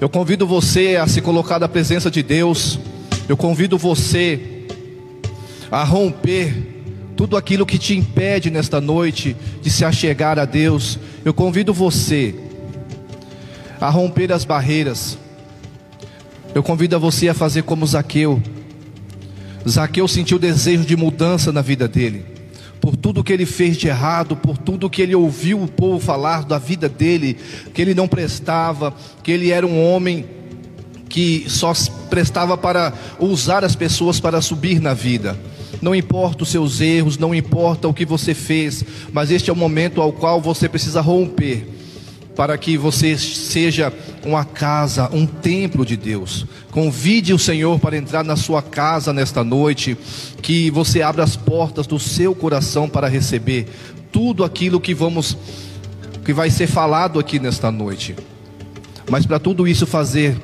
Eu convido você a se colocar na presença de Deus. Eu convido você a romper tudo aquilo que te impede nesta noite de se achegar a Deus. Eu convido você a romper as barreiras. Eu convido você a fazer como Zaqueu. Zaqueu sentiu desejo de mudança na vida dele por tudo que ele fez de errado, por tudo que ele ouviu o povo falar da vida dele, que ele não prestava, que ele era um homem que só prestava para usar as pessoas para subir na vida. Não importa os seus erros, não importa o que você fez, mas este é o momento ao qual você precisa romper para que você seja uma casa, um templo de Deus. Convide o Senhor para entrar na sua casa nesta noite, que você abra as portas do seu coração para receber tudo aquilo que vamos que vai ser falado aqui nesta noite. Mas para tudo isso fazer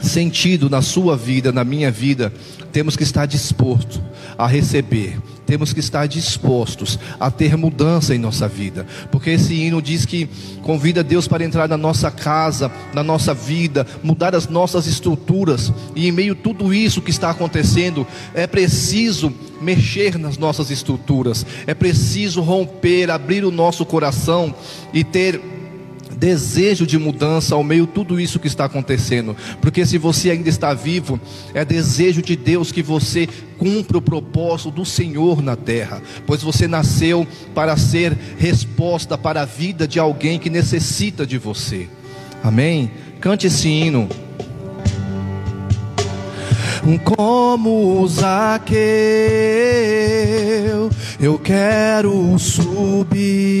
sentido na sua vida, na minha vida, temos que estar disposto a receber, temos que estar dispostos a ter mudança em nossa vida, porque esse hino diz que convida Deus para entrar na nossa casa, na nossa vida, mudar as nossas estruturas, e em meio a tudo isso que está acontecendo, é preciso mexer nas nossas estruturas, é preciso romper, abrir o nosso coração e ter desejo de mudança ao meio de tudo isso que está acontecendo. Porque se você ainda está vivo, é desejo de Deus que você cumpra o propósito do Senhor na terra, pois você nasceu para ser resposta para a vida de alguém que necessita de você. Amém? Cante esse hino. Como Zaqueu, eu quero subir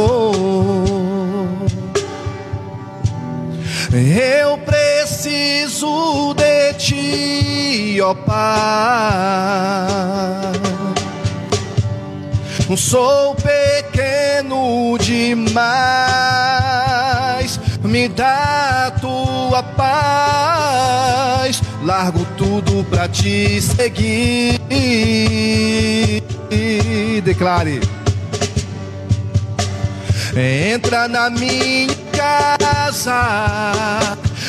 Preciso de ti, ó Pai. Sou pequeno demais, me dá tua paz. Largo tudo pra te seguir. Declare. Entra na minha casa,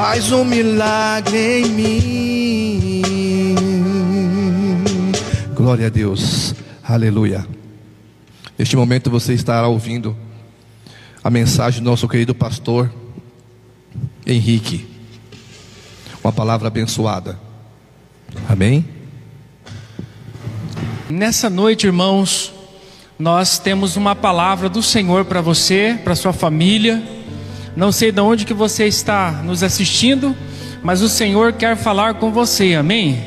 Faz um milagre em mim. Glória a Deus, aleluia. Neste momento você estará ouvindo a mensagem do nosso querido pastor Henrique. Uma palavra abençoada. Amém? Nessa noite, irmãos, nós temos uma palavra do Senhor para você, para sua família. Não sei de onde que você está nos assistindo, mas o Senhor quer falar com você, amém?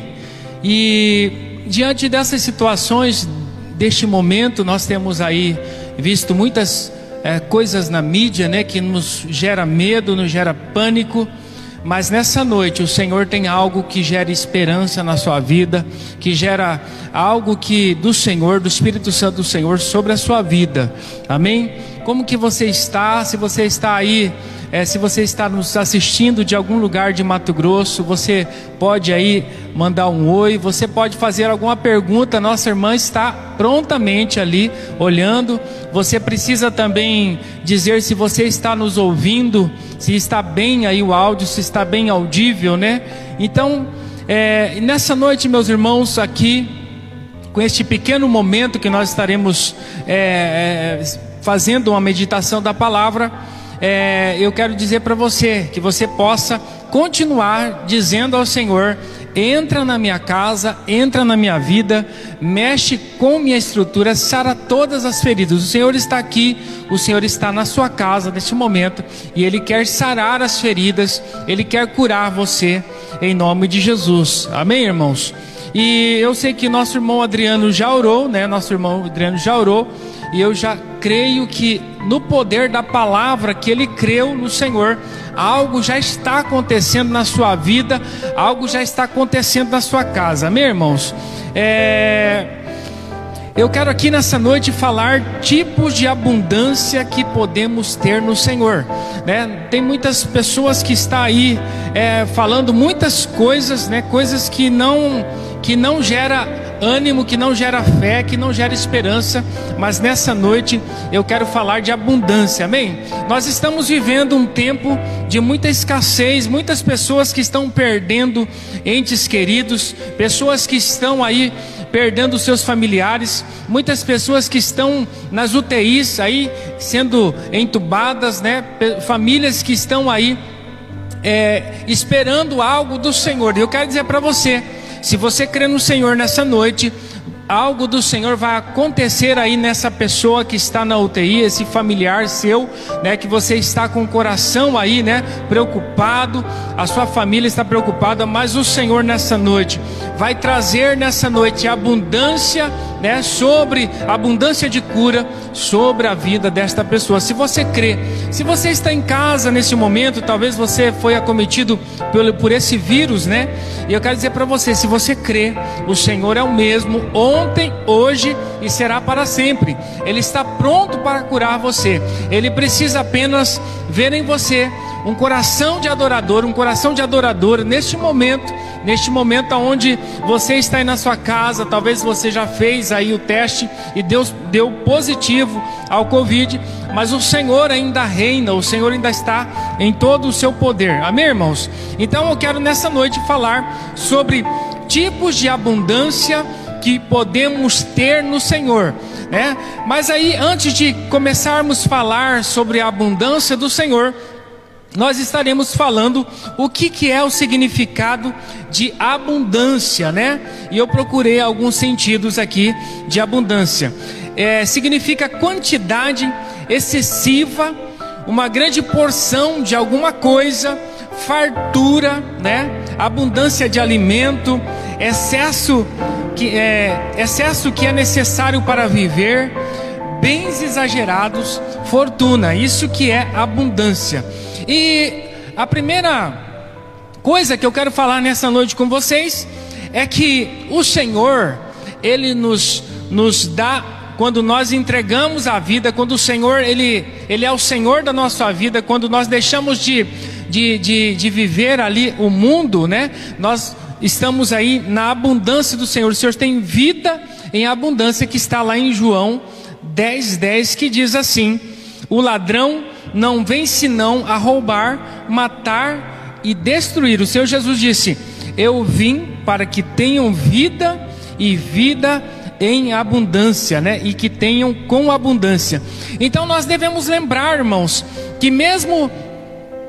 E diante dessas situações, deste momento, nós temos aí visto muitas é, coisas na mídia, né, que nos gera medo, nos gera pânico. Mas nessa noite o Senhor tem algo que gera esperança na sua vida, que gera algo que do Senhor, do Espírito Santo do Senhor sobre a sua vida. Amém? Como que você está? Se você está aí é, se você está nos assistindo de algum lugar de Mato Grosso, você pode aí mandar um oi, você pode fazer alguma pergunta, nossa irmã está prontamente ali olhando. Você precisa também dizer se você está nos ouvindo, se está bem aí o áudio, se está bem audível, né? Então, é, nessa noite, meus irmãos, aqui, com este pequeno momento que nós estaremos é, é, fazendo uma meditação da palavra, é, eu quero dizer para você que você possa continuar dizendo ao Senhor: entra na minha casa, entra na minha vida, mexe com minha estrutura, sara todas as feridas. O Senhor está aqui, o Senhor está na sua casa neste momento e Ele quer sarar as feridas, Ele quer curar você em nome de Jesus. Amém, irmãos? E eu sei que nosso irmão Adriano já orou, né? Nosso irmão Adriano já orou e eu já creio que no poder da palavra que ele creu no Senhor, algo já está acontecendo na sua vida, algo já está acontecendo na sua casa, meus irmãos. É... Eu quero aqui nessa noite falar tipos de abundância que podemos ter no Senhor. Né? Tem muitas pessoas que estão aí é, falando muitas coisas, né? coisas que não que não gera ânimo que não gera fé, que não gera esperança, mas nessa noite eu quero falar de abundância, amém? Nós estamos vivendo um tempo de muita escassez, muitas pessoas que estão perdendo entes queridos, pessoas que estão aí perdendo seus familiares, muitas pessoas que estão nas UTIs aí sendo entubadas, né? Famílias que estão aí é, esperando algo do Senhor. E eu quero dizer para você se você crê no Senhor nessa noite, algo do Senhor vai acontecer aí nessa pessoa que está na UTI, esse familiar seu, né, que você está com o coração aí, né, preocupado, a sua família está preocupada, mas o Senhor nessa noite vai trazer nessa noite abundância, né, sobre abundância de cura sobre a vida desta pessoa. Se você crê, se você está em casa nesse momento, talvez você foi acometido por, por esse vírus, né? E eu quero dizer para você, se você crê, o Senhor é o mesmo ontem, hoje e será para sempre. Ele está pronto para curar você. Ele precisa apenas ver em você um coração de adorador, um coração de adoradora neste momento, neste momento onde você está aí na sua casa, talvez você já fez aí o teste e Deus deu positivo ao Covid, mas o Senhor ainda reina, o Senhor ainda está em todo o seu poder. Amém, irmãos? Então eu quero nessa noite falar sobre tipos de abundância que podemos ter no Senhor, né? Mas aí antes de começarmos a falar sobre a abundância do Senhor, nós estaremos falando o que, que é o significado de abundância, né? E eu procurei alguns sentidos aqui de abundância. É, significa quantidade excessiva, uma grande porção de alguma coisa, fartura, né? Abundância de alimento, excesso que é, excesso que é necessário para viver, bens exagerados, fortuna. Isso que é abundância. E a primeira coisa que eu quero falar nessa noite com vocês é que o Senhor, Ele nos, nos dá, quando nós entregamos a vida, quando o Senhor, Ele, Ele é o Senhor da nossa vida, quando nós deixamos de, de, de, de viver ali o mundo, né? Nós estamos aí na abundância do Senhor. O Senhor tem vida em abundância, que está lá em João 10, 10, que diz assim: O ladrão não vem senão a roubar, matar e destruir. O Senhor Jesus disse: Eu vim para que tenham vida e vida em abundância, né? E que tenham com abundância. Então nós devemos lembrar, irmãos, que mesmo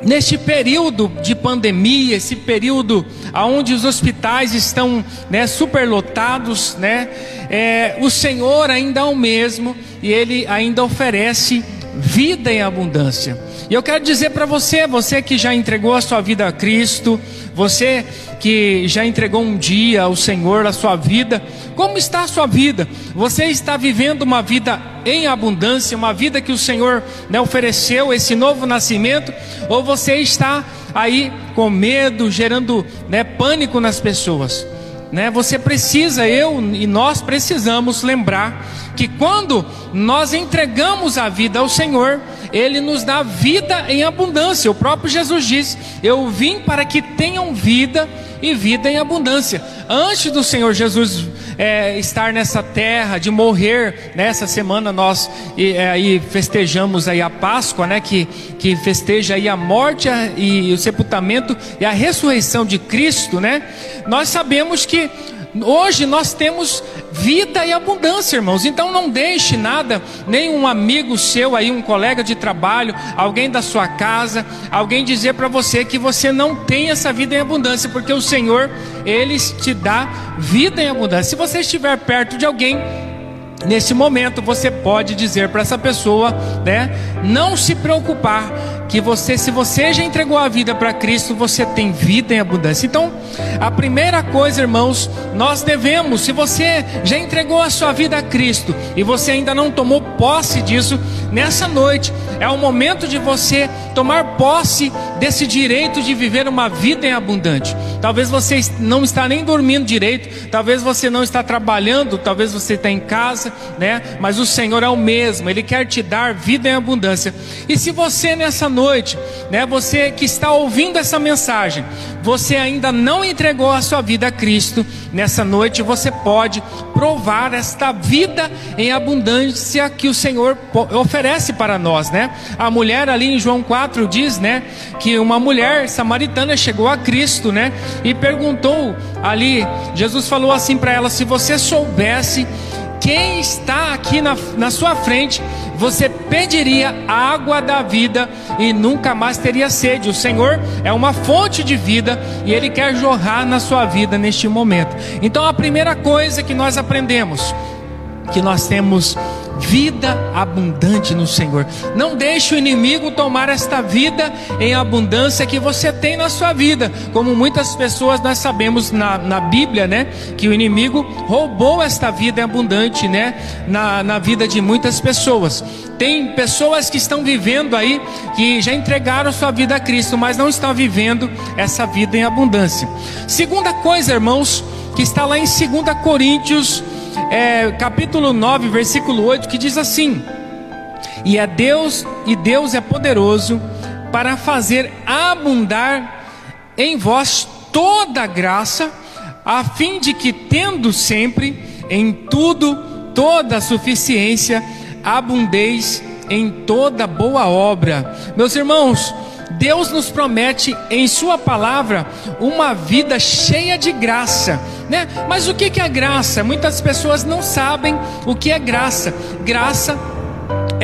neste período de pandemia, esse período onde os hospitais estão né, superlotados, né, é, o Senhor ainda é o mesmo e Ele ainda oferece vida em abundância. E eu quero dizer para você, você que já entregou a sua vida a Cristo, você que já entregou um dia ao Senhor a sua vida, como está a sua vida? Você está vivendo uma vida em abundância, uma vida que o Senhor né, ofereceu, esse novo nascimento, ou você está aí com medo, gerando né, pânico nas pessoas? Né? Você precisa, eu e nós precisamos lembrar que quando nós entregamos a vida ao Senhor, ele nos dá vida em abundância. O próprio Jesus diz: Eu vim para que tenham vida e vida em abundância. Antes do Senhor Jesus é, estar nessa terra, de morrer, nessa semana nós é, aí festejamos aí a Páscoa, né? Que, que festeja aí a morte e o sepultamento e a ressurreição de Cristo, né? Nós sabemos que Hoje nós temos vida e abundância, irmãos. Então não deixe nada, nem um amigo seu aí, um colega de trabalho, alguém da sua casa, alguém dizer para você que você não tem essa vida em abundância, porque o Senhor, ele te dá vida em abundância. Se você estiver perto de alguém, Nesse momento você pode dizer para essa pessoa, né, não se preocupar que você, se você já entregou a vida para Cristo, você tem vida em abundância. Então, a primeira coisa, irmãos, nós devemos, se você já entregou a sua vida a Cristo e você ainda não tomou posse disso, nessa noite é o momento de você tomar posse desse direito de viver uma vida em abundante. Talvez você não está nem dormindo direito, talvez você não está trabalhando, talvez você está em casa, né? Mas o Senhor é o mesmo, Ele quer te dar vida em abundância. E se você nessa noite, né? Você que está ouvindo essa mensagem, você ainda não entregou a sua vida a Cristo, nessa noite você pode provar esta vida em abundância que o Senhor oferece para nós, né? A mulher ali em João 4 diz, né, que uma mulher samaritana chegou a Cristo, né, e perguntou ali, Jesus falou assim para ela: se você soubesse quem está aqui na, na sua frente, você pediria água da vida e nunca mais teria sede. O Senhor é uma fonte de vida e Ele quer jorrar na sua vida neste momento. Então, a primeira coisa que nós aprendemos, que nós temos vida abundante no Senhor. Não deixe o inimigo tomar esta vida em abundância que você tem na sua vida. Como muitas pessoas nós sabemos na, na Bíblia, né? Que o inimigo roubou esta vida abundante, né? Na, na vida de muitas pessoas. Tem pessoas que estão vivendo aí, que já entregaram sua vida a Cristo, mas não estão vivendo essa vida em abundância. Segunda coisa, irmãos, que está lá em 2 Coríntios é, capítulo 9, versículo 8, que diz assim: E é Deus, e Deus é poderoso para fazer abundar em vós toda graça, a fim de que, tendo sempre em tudo toda a suficiência, abundeis em toda boa obra. Meus irmãos, Deus nos promete em Sua palavra uma vida cheia de graça, né? Mas o que é graça? Muitas pessoas não sabem o que é graça. Graça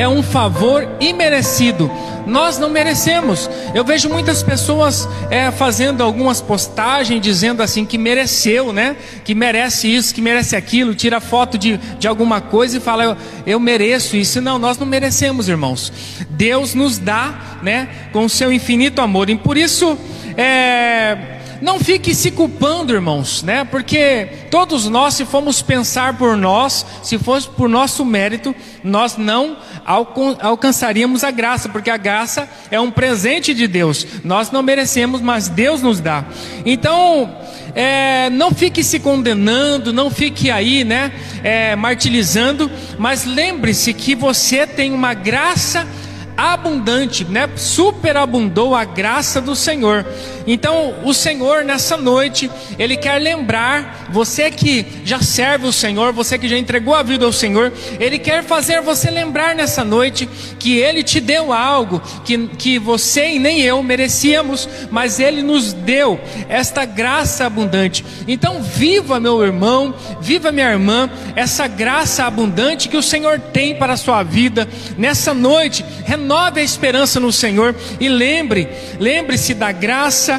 um favor imerecido. Nós não merecemos. Eu vejo muitas pessoas é, fazendo algumas postagens dizendo assim que mereceu, né? Que merece isso, que merece aquilo, tira foto de, de alguma coisa e fala eu, eu mereço isso. Não, nós não merecemos, irmãos. Deus nos dá, né? Com o seu infinito amor. E por isso é não fique se culpando, irmãos, né? Porque todos nós, se formos pensar por nós, se fosse por nosso mérito, nós não alcançaríamos a graça, porque a graça é um presente de Deus. Nós não merecemos, mas Deus nos dá. Então, é, não fique se condenando, não fique aí, né? É, mas lembre-se que você tem uma graça abundante, né? Superabundou a graça do Senhor. Então, o Senhor nessa noite, ele quer lembrar você que já serve o Senhor, você que já entregou a vida ao Senhor, ele quer fazer você lembrar nessa noite que ele te deu algo que, que você e nem eu merecíamos, mas ele nos deu esta graça abundante. Então, viva, meu irmão, viva, minha irmã, essa graça abundante que o Senhor tem para a sua vida nessa noite. Renove a esperança no Senhor e lembre, lembre-se da graça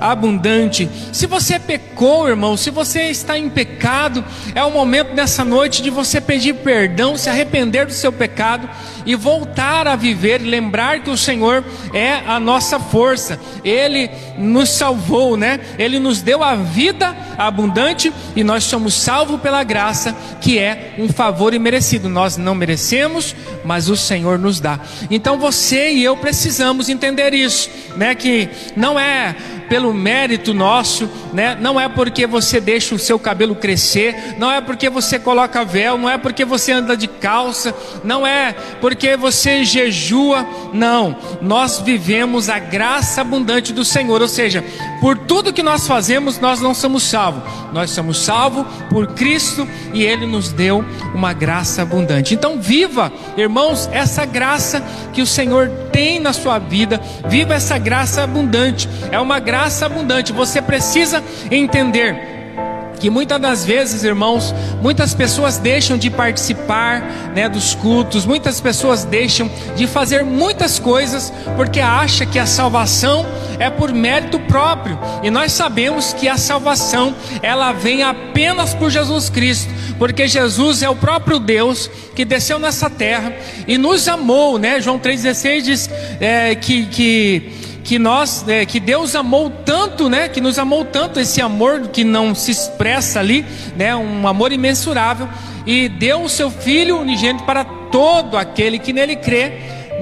abundante. Se você pecou, irmão, se você está em pecado, é o momento nessa noite de você pedir perdão, se arrepender do seu pecado e voltar a viver, lembrar que o Senhor é a nossa força. Ele nos salvou, né? Ele nos deu a vida abundante e nós somos salvos pela graça, que é um favor imerecido. Nós não merecemos, mas o Senhor nos dá. Então você e eu precisamos entender isso, né? Que não é pelo mérito nosso, né? Não é porque você deixa o seu cabelo crescer, não é porque você coloca véu, não é porque você anda de calça, não é porque você jejua, não. Nós vivemos a graça abundante do Senhor, ou seja, por tudo que nós fazemos, nós não somos salvos. Nós somos salvos por Cristo e ele nos deu uma graça abundante. Então viva, irmãos, essa graça que o Senhor tem na sua vida. Viva essa graça abundante. É uma graça abundante. Você precisa entender que muitas das vezes, irmãos, muitas pessoas deixam de participar né, dos cultos, muitas pessoas deixam de fazer muitas coisas porque acha que a salvação é por mérito próprio. E nós sabemos que a salvação ela vem apenas por Jesus Cristo, porque Jesus é o próprio Deus que desceu nessa terra e nos amou, né? João 3,16 diz é, que, que que nós, é, que Deus amou tanto, né? Que nos amou tanto esse amor que não se expressa ali, né? Um amor imensurável e deu o seu Filho unigênito para todo aquele que nele crê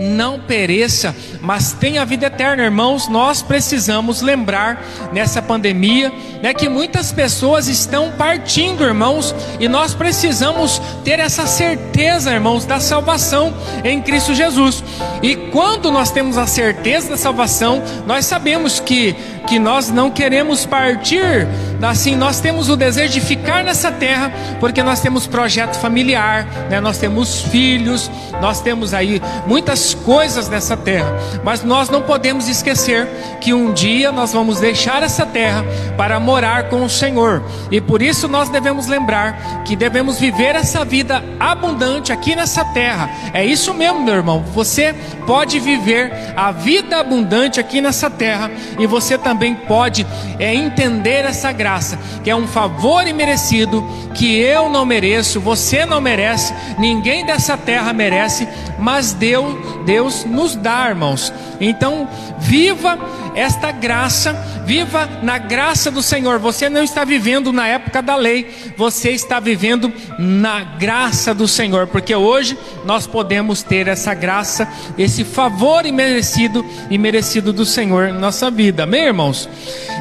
não pereça, mas tenha vida eterna, irmãos. Nós precisamos lembrar nessa pandemia, né, que muitas pessoas estão partindo, irmãos, e nós precisamos ter essa certeza, irmãos, da salvação em Cristo Jesus. E quando nós temos a certeza da salvação, nós sabemos que que nós não queremos partir, assim, nós temos o desejo de ficar nessa terra, porque nós temos projeto familiar, né? nós temos filhos, nós temos aí muitas coisas nessa terra, mas nós não podemos esquecer que um dia nós vamos deixar essa terra para morar com o Senhor, e por isso nós devemos lembrar que devemos viver essa vida abundante aqui nessa terra, é isso mesmo, meu irmão, você pode viver a vida abundante aqui nessa terra, e você também pode é, entender essa graça, que é um favor imerecido, que eu não mereço, você não merece, ninguém dessa terra merece, mas Deus, Deus nos dá, irmãos. Então, viva esta graça, viva na graça do Senhor. Você não está vivendo na época da lei, você está vivendo na graça do Senhor, porque hoje nós podemos ter essa graça, esse favor imerecido e merecido do Senhor em nossa vida. Amém, irmãos?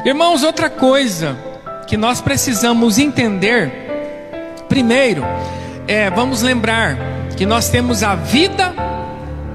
Irmãos, outra coisa que nós precisamos entender, primeiro, é, vamos lembrar que nós temos a vida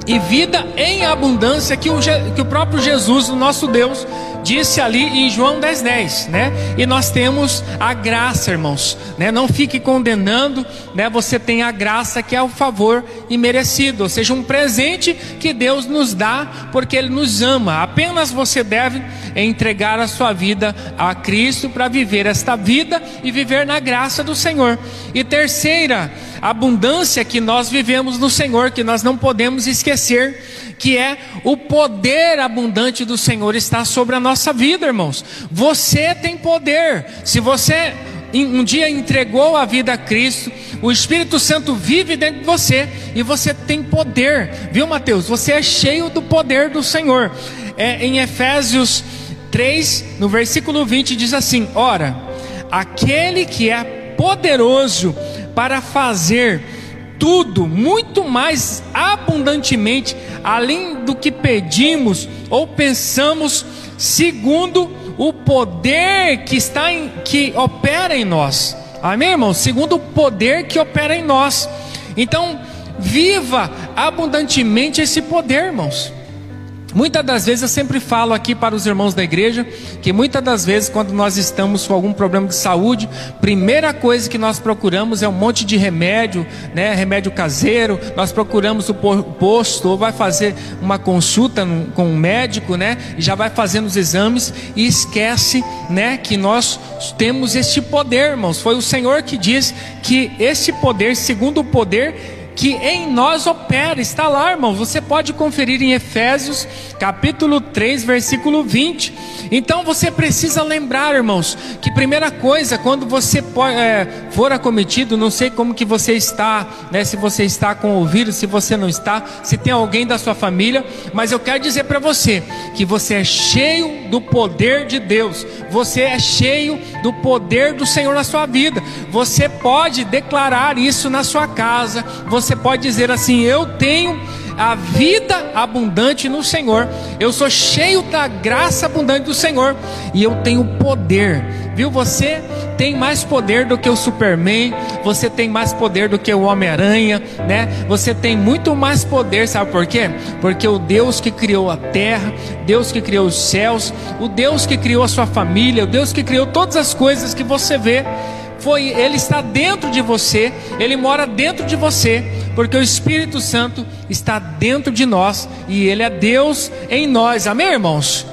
e vida em abundância que o, que o próprio Jesus, o nosso Deus, disse ali em João 10,10, 10, né? E nós temos a graça, irmãos, né? Não fique condenando, né? Você tem a graça que é o favor imerecido, ou seja, um presente que Deus nos dá porque Ele nos ama. Apenas você deve entregar a sua vida a Cristo para viver esta vida e viver na graça do Senhor. E terceira, abundância que nós vivemos no Senhor, que nós não podemos esquecer, que é o poder abundante do Senhor está sobre a nossa vida, irmãos. Você tem poder. Se você um dia entregou a vida a Cristo, o Espírito Santo vive dentro de você e você tem poder, viu, Mateus? Você é cheio do poder do Senhor. É, em Efésios 3, no versículo 20, diz assim: Ora, aquele que é poderoso para fazer tudo muito mais abundantemente, além do que pedimos ou pensamos, segundo o poder que está em, que opera em nós. Amém, irmãos? Segundo o poder que opera em nós. Então, viva abundantemente esse poder, irmãos. Muitas das vezes eu sempre falo aqui para os irmãos da igreja que muitas das vezes quando nós estamos com algum problema de saúde, primeira coisa que nós procuramos é um monte de remédio, né, remédio caseiro. Nós procuramos o posto ou vai fazer uma consulta com um médico, né, e já vai fazendo os exames e esquece, né, que nós temos este poder, irmãos. Foi o Senhor que diz que este poder, segundo o poder que em nós opera, está lá, irmão. Você pode conferir em Efésios, capítulo 3, versículo 20. Então você precisa lembrar, irmãos, que primeira coisa, quando você é, for acometido, não sei como que você está, né? Se você está com o vírus, se você não está, se tem alguém da sua família, mas eu quero dizer para você que você é cheio do poder de Deus. Você é cheio do poder do Senhor na sua vida. Você pode declarar isso na sua casa. Você pode dizer assim: Eu tenho a vida abundante no Senhor. Eu sou cheio da graça abundante do Senhor e eu tenho poder. Viu? Você tem mais poder do que o Superman, você tem mais poder do que o Homem-Aranha, né? Você tem muito mais poder, sabe por quê? Porque o Deus que criou a terra, Deus que criou os céus, o Deus que criou a sua família, o Deus que criou todas as coisas que você vê, foi ele está dentro de você, ele mora dentro de você, porque o Espírito Santo está dentro de nós e ele é Deus em nós. Amém, irmãos?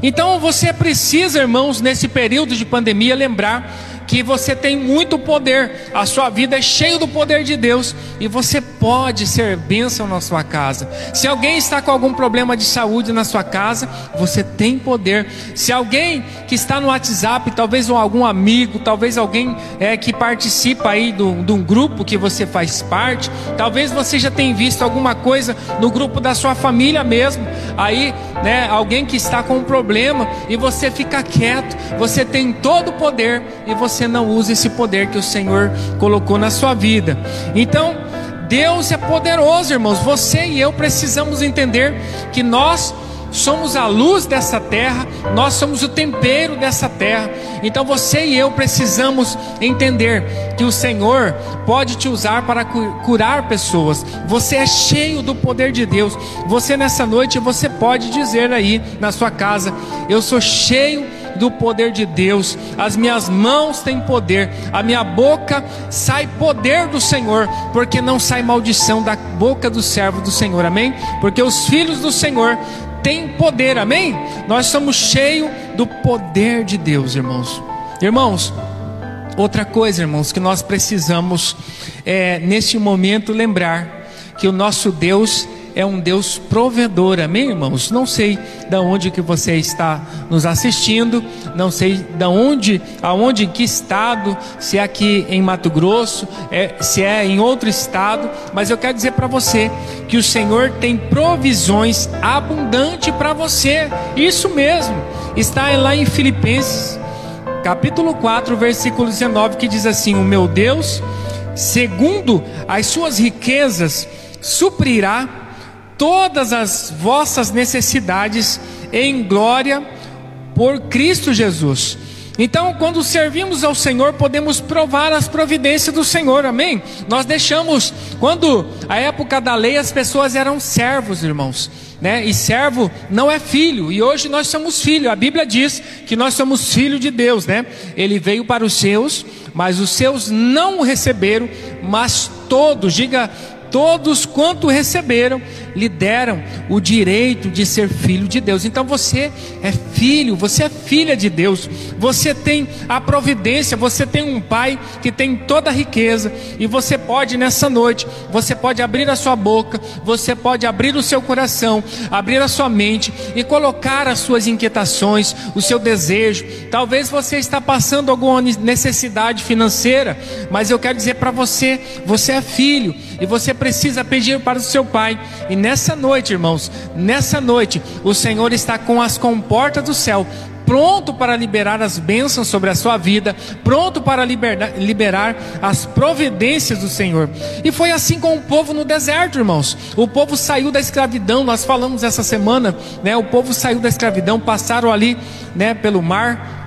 Então você precisa, irmãos, nesse período de pandemia, lembrar que você tem muito poder, a sua vida é cheia do poder de Deus e você pode ser bênção na sua casa. Se alguém está com algum problema de saúde na sua casa, você tem poder. Se alguém que está no WhatsApp, talvez algum amigo, talvez alguém é, que participa aí de um grupo que você faz parte, talvez você já tenha visto alguma coisa no grupo da sua família mesmo, aí, né, alguém que está com um problema e você fica quieto, você tem todo o poder e você não usa esse poder que o Senhor colocou na sua vida. Então, Deus é poderoso, irmãos. Você e eu precisamos entender que nós somos a luz dessa terra, nós somos o tempero dessa terra. Então você e eu precisamos entender que o Senhor pode te usar para curar pessoas. Você é cheio do poder de Deus. Você nessa noite você pode dizer aí na sua casa: eu sou cheio do poder de Deus, as minhas mãos têm poder, a minha boca sai poder do Senhor, porque não sai maldição da boca do servo do Senhor, amém? Porque os filhos do Senhor têm poder, amém? Nós somos cheios do poder de Deus, irmãos. Irmãos, outra coisa, irmãos, que nós precisamos é, neste momento lembrar que o nosso Deus é um Deus provedor, amém, irmãos? Não sei da onde que você está nos assistindo, não sei da onde, aonde, em que estado, se é aqui em Mato Grosso, é, se é em outro estado, mas eu quero dizer para você que o Senhor tem provisões abundantes para você. Isso mesmo. Está lá em Filipenses, capítulo 4, versículo 19, que diz assim: "O meu Deus, segundo as suas riquezas, suprirá todas as vossas necessidades em glória por Cristo Jesus. Então, quando servimos ao Senhor, podemos provar as providências do Senhor, amém? Nós deixamos, quando a época da lei, as pessoas eram servos, irmãos, né? E servo não é filho, e hoje nós somos filho. A Bíblia diz que nós somos filho de Deus, né? Ele veio para os seus, mas os seus não o receberam, mas todos, diga todos quanto receberam, lhe deram o direito de ser filho de Deus. Então você é filho, você é filha de Deus. Você tem a providência, você tem um pai que tem toda a riqueza e você pode nessa noite, você pode abrir a sua boca, você pode abrir o seu coração, abrir a sua mente e colocar as suas inquietações, o seu desejo. Talvez você está passando alguma necessidade financeira, mas eu quero dizer para você, você é filho e você precisa pedir para o seu pai. E nessa noite, irmãos, nessa noite, o Senhor está com as comportas do céu pronto para liberar as bênçãos sobre a sua vida, pronto para liberar, liberar, as providências do Senhor. E foi assim com o povo no deserto, irmãos. O povo saiu da escravidão, nós falamos essa semana, né? O povo saiu da escravidão, passaram ali, né, pelo mar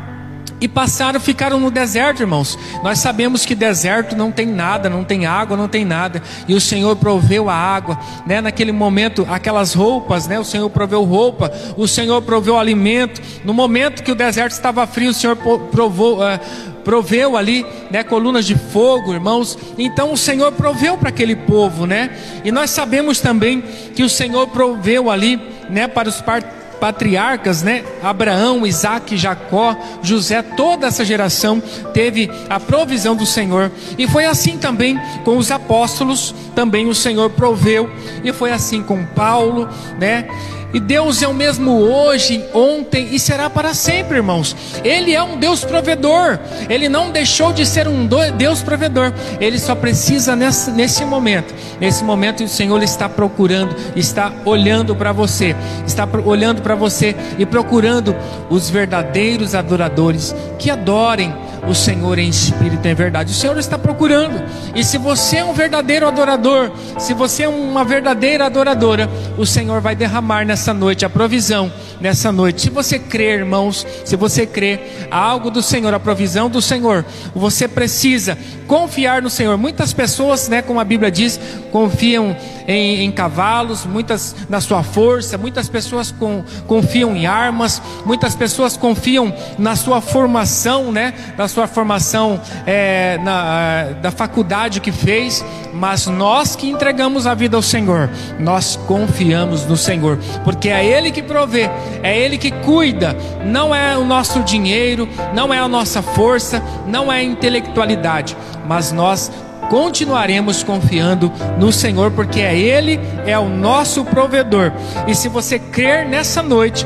e passaram, ficaram no deserto, irmãos. Nós sabemos que deserto não tem nada, não tem água, não tem nada. E o Senhor proveu a água, né? Naquele momento, aquelas roupas, né? O Senhor proveu roupa, o Senhor proveu alimento. No momento que o deserto estava frio, o Senhor provou. Uh, proveu ali, né, colunas de fogo, irmãos. Então o Senhor proveu para aquele povo, né? E nós sabemos também que o Senhor proveu ali, né, para os partidos patriarcas, né? Abraão, Isaac, Jacó, José, toda essa geração teve a provisão do Senhor. E foi assim também com os apóstolos, também o Senhor proveu. E foi assim com Paulo, né? E Deus é o mesmo hoje, ontem e será para sempre, irmãos. Ele é um Deus provedor. Ele não deixou de ser um Deus provedor. Ele só precisa nesse, nesse momento. Nesse momento o Senhor está procurando, está olhando para você, está olhando para você e procurando os verdadeiros adoradores que adorem o Senhor em espírito e em verdade. O Senhor está procurando. E se você é um verdadeiro adorador, se você é uma verdadeira adoradora, o Senhor vai derramar nessa noite a provisão nessa noite. Se você crê, irmãos, se você crê algo do Senhor, a provisão do Senhor, você precisa confiar no Senhor. Muitas pessoas, né, como a Bíblia diz, confiam em, em cavalos, muitas na sua força, muitas pessoas com, confiam em armas, muitas pessoas confiam na sua formação, né, na sua formação é, na, da faculdade que fez, mas nós que entregamos a vida ao Senhor, nós confiamos no Senhor, porque é Ele que provê, é Ele que cuida, não é o nosso dinheiro, não é a nossa força, não é a intelectualidade, mas nós continuaremos confiando no Senhor, porque é Ele, é o nosso provedor. E se você crer nessa noite,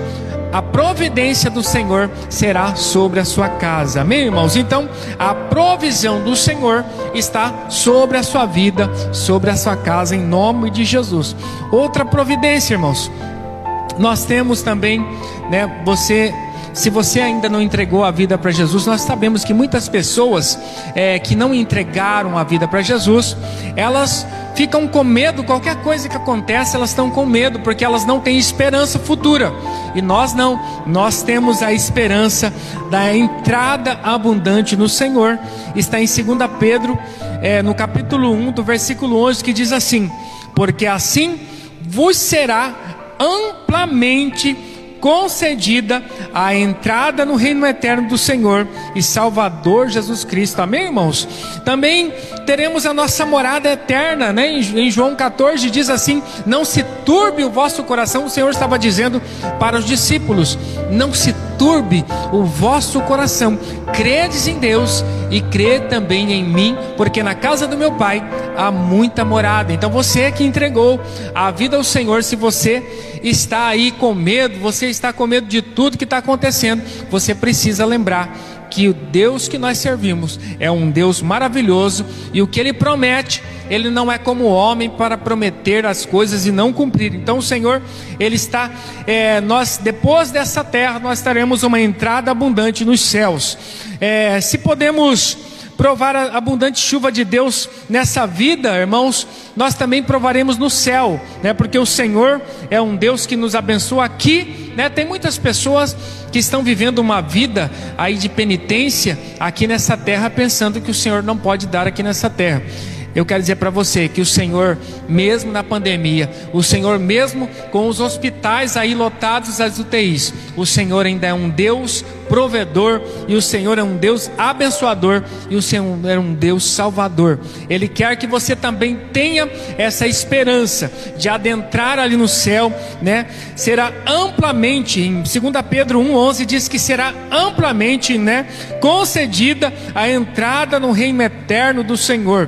a providência do Senhor será sobre a sua casa. Amém, irmãos? Então, a provisão do Senhor está sobre a sua vida, sobre a sua casa, em nome de Jesus. Outra providência, irmãos. Nós temos também, né, você se você ainda não entregou a vida para Jesus, nós sabemos que muitas pessoas é, que não entregaram a vida para Jesus, elas ficam com medo, qualquer coisa que acontece, elas estão com medo, porque elas não têm esperança futura. E nós não, nós temos a esperança da entrada abundante no Senhor. Está em 2 Pedro, é, no capítulo 1, do versículo 11, que diz assim: Porque assim vos será amplamente concedida a entrada no reino eterno do Senhor e Salvador Jesus Cristo. Amém, irmãos? Também teremos a nossa morada eterna, né? Em João 14 diz assim: Não se turbe o vosso coração. O Senhor estava dizendo para os discípulos: Não se turbe o vosso coração. Credes em Deus e crê também em mim, porque na casa do meu Pai há muita morada. Então você que entregou a vida ao Senhor, se você está aí com medo, você está com medo de tudo que está acontecendo, você precisa lembrar que o Deus que nós servimos é um Deus maravilhoso e o que Ele promete, Ele não é como homem para prometer as coisas e não cumprir. Então o Senhor, Ele está, é, nós depois dessa terra nós teremos uma entrada abundante nos céus. É, se podemos provar a abundante chuva de Deus nessa vida, irmãos, nós também provaremos no céu, né? Porque o Senhor é um Deus que nos abençoa aqui, né? Tem muitas pessoas que estão vivendo uma vida aí de penitência aqui nessa terra, pensando que o Senhor não pode dar aqui nessa terra. Eu quero dizer para você que o Senhor, mesmo na pandemia, o Senhor, mesmo com os hospitais aí lotados as UTIs, o Senhor ainda é um Deus provedor e o Senhor é um Deus abençoador e o Senhor é um Deus salvador. Ele quer que você também tenha essa esperança de adentrar ali no céu, né? Será amplamente, em 2 Pedro 1:11 diz que será amplamente, né, concedida a entrada no reino eterno do Senhor.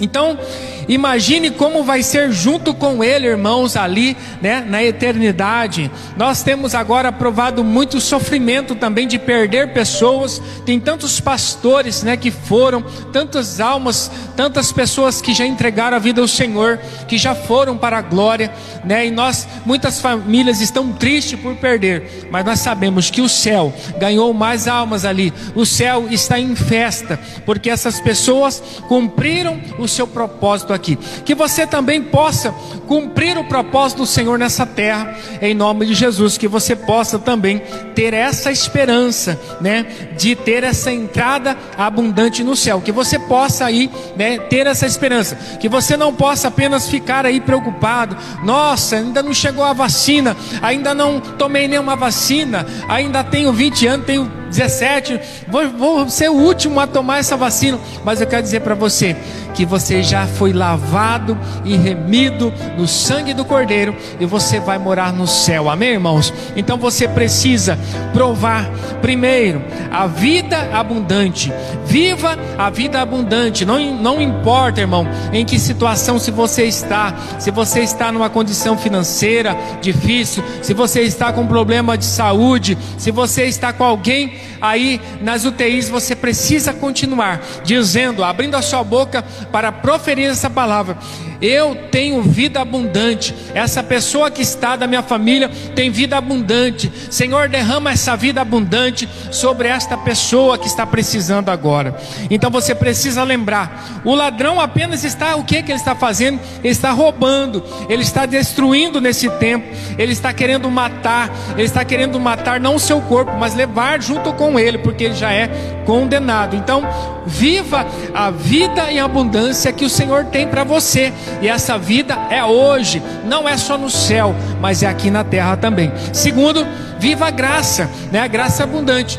Então, imagine como vai ser junto com Ele, irmãos, ali, né, na eternidade. Nós temos agora provado muito sofrimento também de perder pessoas. Tem tantos pastores, né, que foram, tantas almas, tantas pessoas que já entregaram a vida ao Senhor, que já foram para a glória, né? E nós, muitas famílias estão tristes por perder, mas nós sabemos que o céu ganhou mais almas ali. O céu está em festa, porque essas pessoas cumpriram o seu propósito aqui. Que você também possa cumprir o propósito do Senhor nessa terra, em nome de Jesus. Que você possa também ter essa esperança, né, de ter essa entrada abundante no céu. Que você possa aí, né, ter essa esperança. Que você não possa apenas ficar aí preocupado. Nossa, ainda não chegou a vacina, ainda não tomei nenhuma vacina, ainda tenho 20 anos, tenho 17, vou, vou ser o último a tomar essa vacina. Mas eu quero dizer para você que você já foi lavado e remido no sangue do Cordeiro e você vai morar no céu. Amém, irmãos? Então você precisa provar primeiro a vida abundante. Viva a vida abundante. Não, não importa, irmão, em que situação se você está, se você está numa condição financeira difícil, se você está com problema de saúde, se você está com alguém aí nas UTIs, você precisa continuar dizendo, abrindo a sua boca para proferir essa palavra. Eu tenho vida abundante. Essa pessoa que está da minha família tem vida abundante. Senhor, derrama essa vida abundante sobre esta pessoa que está precisando agora. Então você precisa lembrar: o ladrão apenas está, o que, que ele está fazendo? Ele está roubando, ele está destruindo nesse tempo, ele está querendo matar, ele está querendo matar não o seu corpo, mas levar junto com ele, porque ele já é condenado. Então, viva a vida em abundância que o Senhor tem para você. E essa vida é hoje, não é só no céu, mas é aqui na terra também. Segundo, viva a graça, né? A graça abundante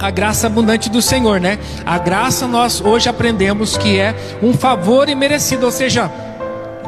a graça abundante do Senhor, né? A graça nós hoje aprendemos que é um favor imerecido, ou seja,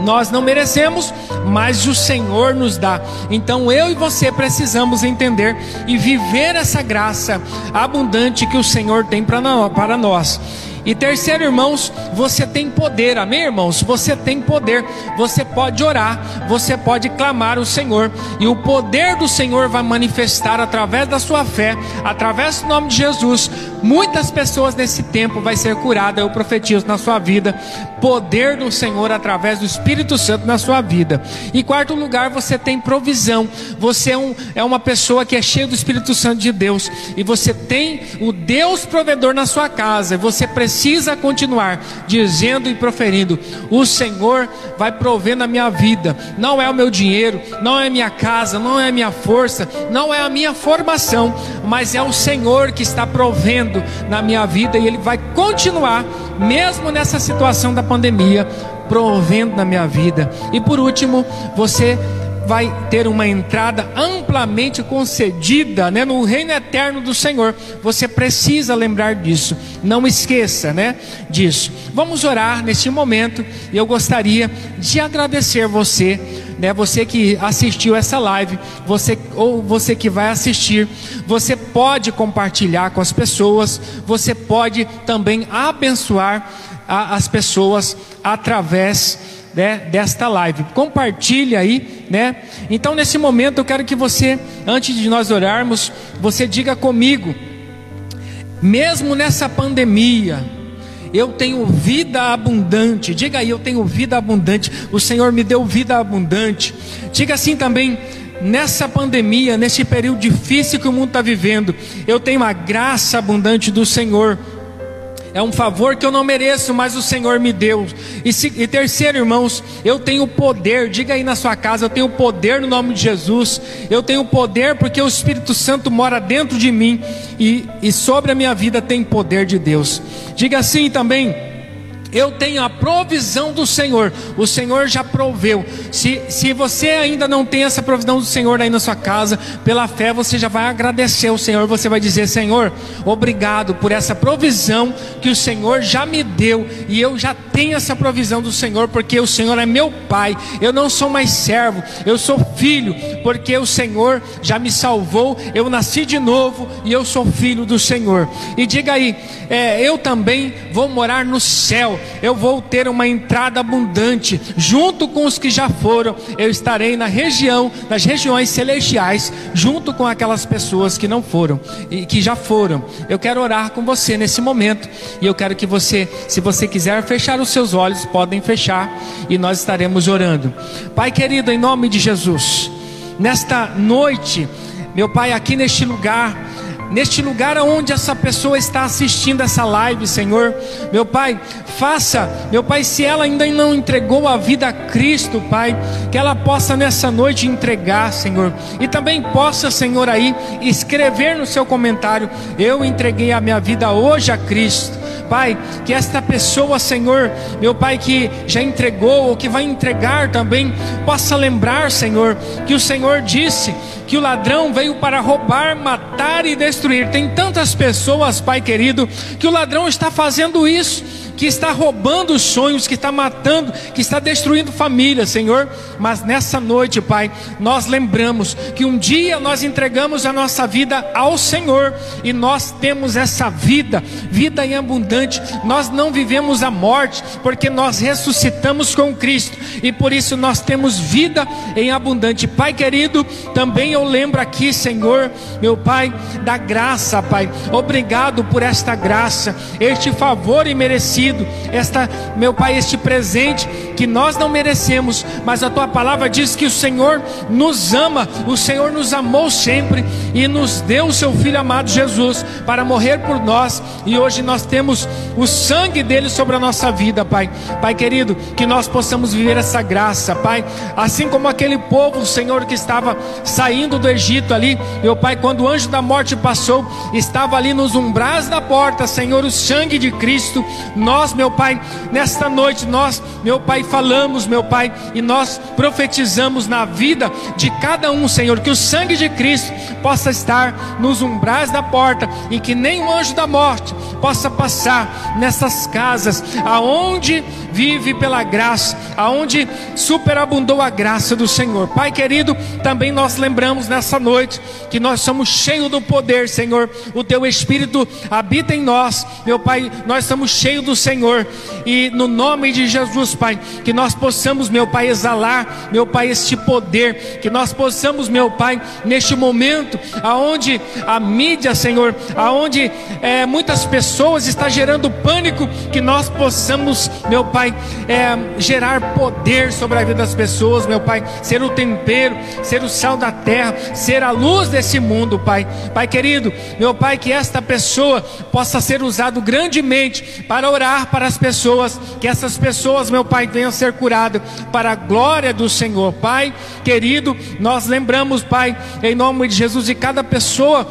nós não merecemos, mas o Senhor nos dá. Então eu e você precisamos entender e viver essa graça abundante que o Senhor tem para nós. E terceiro, irmãos, você tem poder, amém, irmãos? Você tem poder, você pode orar, você pode clamar o Senhor, e o poder do Senhor vai manifestar através da sua fé, através do nome de Jesus. Muitas pessoas nesse tempo vai ser curada, eu profetizo na sua vida, poder do Senhor através do Espírito Santo na sua vida. Em quarto lugar, você tem provisão, você é, um, é uma pessoa que é cheia do Espírito Santo de Deus, e você tem o Deus provedor na sua casa, você precisa precisa continuar dizendo e proferindo: O Senhor vai prover na minha vida. Não é o meu dinheiro, não é minha casa, não é minha força, não é a minha formação, mas é o Senhor que está provendo na minha vida e Ele vai continuar, mesmo nessa situação da pandemia, provendo na minha vida. E por último, você vai ter uma entrada amplamente concedida né, no reino eterno do Senhor. Você precisa lembrar disso. Não esqueça né, disso. Vamos orar neste momento. E eu gostaria de agradecer você. Né, você que assistiu essa live, você ou você que vai assistir, você pode compartilhar com as pessoas, você pode também abençoar a, as pessoas através né, desta live. Compartilhe aí, né? Então nesse momento eu quero que você, antes de nós orarmos, você diga comigo, mesmo nessa pandemia, eu tenho vida abundante. Diga aí, eu tenho vida abundante. O Senhor me deu vida abundante. Diga assim também, nessa pandemia, nesse período difícil que o mundo está vivendo, eu tenho a graça abundante do Senhor é um favor que eu não mereço, mas o Senhor me deu. E, se, e, terceiro, irmãos, eu tenho poder. Diga aí na sua casa, eu tenho poder no nome de Jesus. Eu tenho poder porque o Espírito Santo mora dentro de mim e, e sobre a minha vida tem poder de Deus. Diga assim também eu tenho a provisão do Senhor, o Senhor já proveu. Se, se você ainda não tem essa provisão do Senhor aí na sua casa, pela fé você já vai agradecer ao Senhor, você vai dizer: Senhor, obrigado por essa provisão que o Senhor já me deu, e eu já tenho essa provisão do Senhor, porque o Senhor é meu Pai, eu não sou mais servo, eu sou filho, porque o Senhor já me salvou, eu nasci de novo e eu sou filho do Senhor. E diga aí, é, eu também vou morar no céu eu vou ter uma entrada abundante, junto com os que já foram, eu estarei na região, nas regiões celestiais, junto com aquelas pessoas que não foram e que já foram. Eu quero orar com você nesse momento, e eu quero que você, se você quiser fechar os seus olhos, podem fechar, e nós estaremos orando. Pai querido, em nome de Jesus, nesta noite, meu Pai, aqui neste lugar, neste lugar onde essa pessoa está assistindo essa live, Senhor. Meu Pai, faça, meu Pai, se ela ainda não entregou a vida a Cristo, Pai, que ela possa nessa noite entregar, Senhor, e também possa, Senhor, aí escrever no seu comentário: Eu entreguei a minha vida hoje a Cristo. Pai, que esta pessoa, Senhor, meu Pai, que já entregou ou que vai entregar também, possa lembrar, Senhor, que o Senhor disse que o ladrão veio para roubar, matar e destruir. Tem tantas pessoas, Pai querido, que o ladrão está fazendo isso que está roubando os sonhos, que está matando, que está destruindo famílias, Senhor. Mas nessa noite, Pai, nós lembramos que um dia nós entregamos a nossa vida ao Senhor e nós temos essa vida, vida em abundante. Nós não vivemos a morte, porque nós ressuscitamos com Cristo e por isso nós temos vida em abundante. Pai querido, também eu lembro aqui, Senhor, meu Pai, da graça, Pai. Obrigado por esta graça, este favor imerecido, esta, meu Pai, este presente que nós não merecemos, mas a tua palavra diz que o Senhor nos ama, o Senhor nos amou sempre e nos deu o seu filho amado Jesus para morrer por nós, e hoje nós temos o sangue dele sobre a nossa vida, Pai. Pai querido, que nós possamos viver essa graça, Pai, assim como aquele povo, Senhor, que estava saindo do Egito ali, meu Pai, quando o anjo da morte passou, estava ali nos umbrais da porta, Senhor, o sangue de Cristo. Nós, meu Pai, nesta noite, nós, meu Pai, falamos, meu Pai, e nós profetizamos na vida de cada um, Senhor, que o sangue de Cristo possa estar nos umbrais da porta e que o anjo da morte possa passar nessas casas aonde vive pela graça, aonde superabundou a graça do Senhor. Pai querido, também nós lembramos nessa noite que nós somos cheios do poder, Senhor. O teu espírito habita em nós. Meu Pai, nós somos cheios do Senhor e no nome de Jesus, Pai, que nós possamos, meu Pai, exalar, meu Pai, este poder, que nós possamos, meu Pai, neste momento aonde a mídia, Senhor, aonde é, muitas pessoas está gerando pânico, que nós possamos, meu Pai, é, gerar poder sobre a vida das pessoas, meu Pai, ser o tempero, ser o sal da terra, ser a luz desse mundo, Pai. Pai querido, meu Pai, que esta pessoa possa ser usado grandemente para orar para as pessoas, que essas pessoas, meu Pai, venham ser curadas para a glória do Senhor. Pai querido, nós lembramos, Pai, em nome de Jesus, de cada pessoa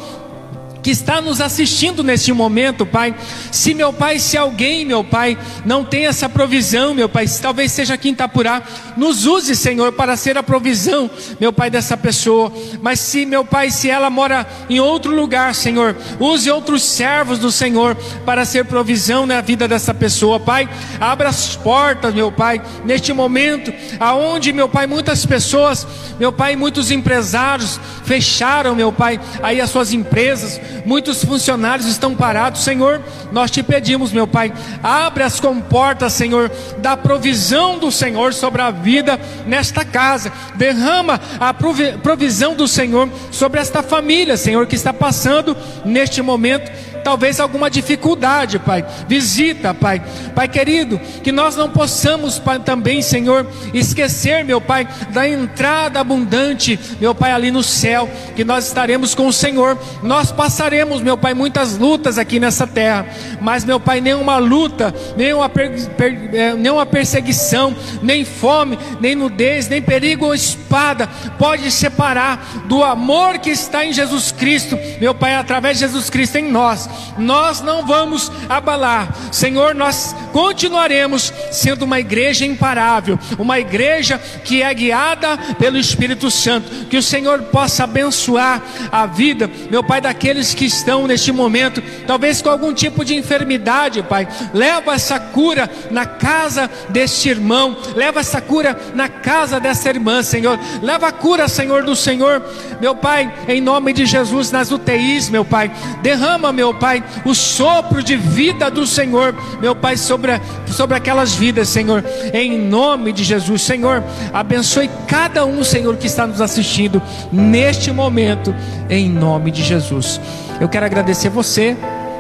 que está nos assistindo neste momento, Pai. Se meu Pai, se alguém, meu Pai, não tem essa provisão, meu Pai, talvez seja aqui em Itapurá, nos use, Senhor, para ser a provisão, meu Pai, dessa pessoa. Mas se, meu Pai, se ela mora em outro lugar, Senhor, use outros servos do Senhor para ser provisão na vida dessa pessoa, Pai. Abra as portas, meu Pai, neste momento, aonde, meu Pai, muitas pessoas, meu Pai, muitos empresários fecharam, meu Pai, aí as suas empresas muitos funcionários estão parados, Senhor. Nós te pedimos, meu Pai, abre as comportas, Senhor, da provisão do Senhor sobre a vida nesta casa, derrama a provisão do Senhor sobre esta família, Senhor, que está passando neste momento talvez alguma dificuldade, Pai. Visita, Pai. Pai querido, que nós não possamos pai, também, Senhor, esquecer, meu Pai, da entrada abundante, meu Pai, ali no céu, que nós estaremos com o Senhor. Nós passaremos, meu Pai, muitas lutas aqui nessa terra, mas, meu Pai, nenhuma luta, nenhuma, per, per, é, nenhuma perseguição, nem fome, nem nudez, nem perigo ou espada pode separar do amor que está em Jesus Cristo, meu Pai, através de Jesus Cristo em nós nós não vamos abalar. Senhor, nós continuaremos sendo uma igreja imparável, uma igreja que é guiada pelo Espírito Santo. Que o Senhor possa abençoar a vida, meu Pai, daqueles que estão neste momento, talvez com algum tipo de enfermidade, Pai. Leva essa cura na casa deste irmão, leva essa cura na casa dessa irmã, Senhor. Leva a cura, Senhor, do Senhor, meu Pai, em nome de Jesus, nas UTIs, meu Pai. Derrama, meu Pai, o sopro de vida do Senhor, meu Pai, sobre, sobre aquelas vidas, Senhor, em nome de Jesus, Senhor, abençoe cada um, Senhor, que está nos assistindo neste momento, em nome de Jesus. Eu quero agradecer você,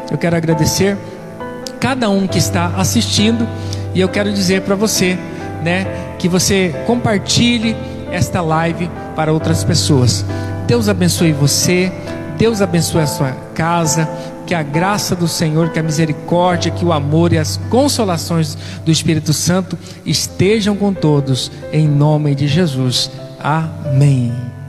eu quero agradecer cada um que está assistindo, e eu quero dizer para você, né, que você compartilhe esta live para outras pessoas. Deus abençoe você, Deus abençoe a sua casa, que a graça do Senhor, que a misericórdia, que o amor e as consolações do Espírito Santo estejam com todos, em nome de Jesus. Amém.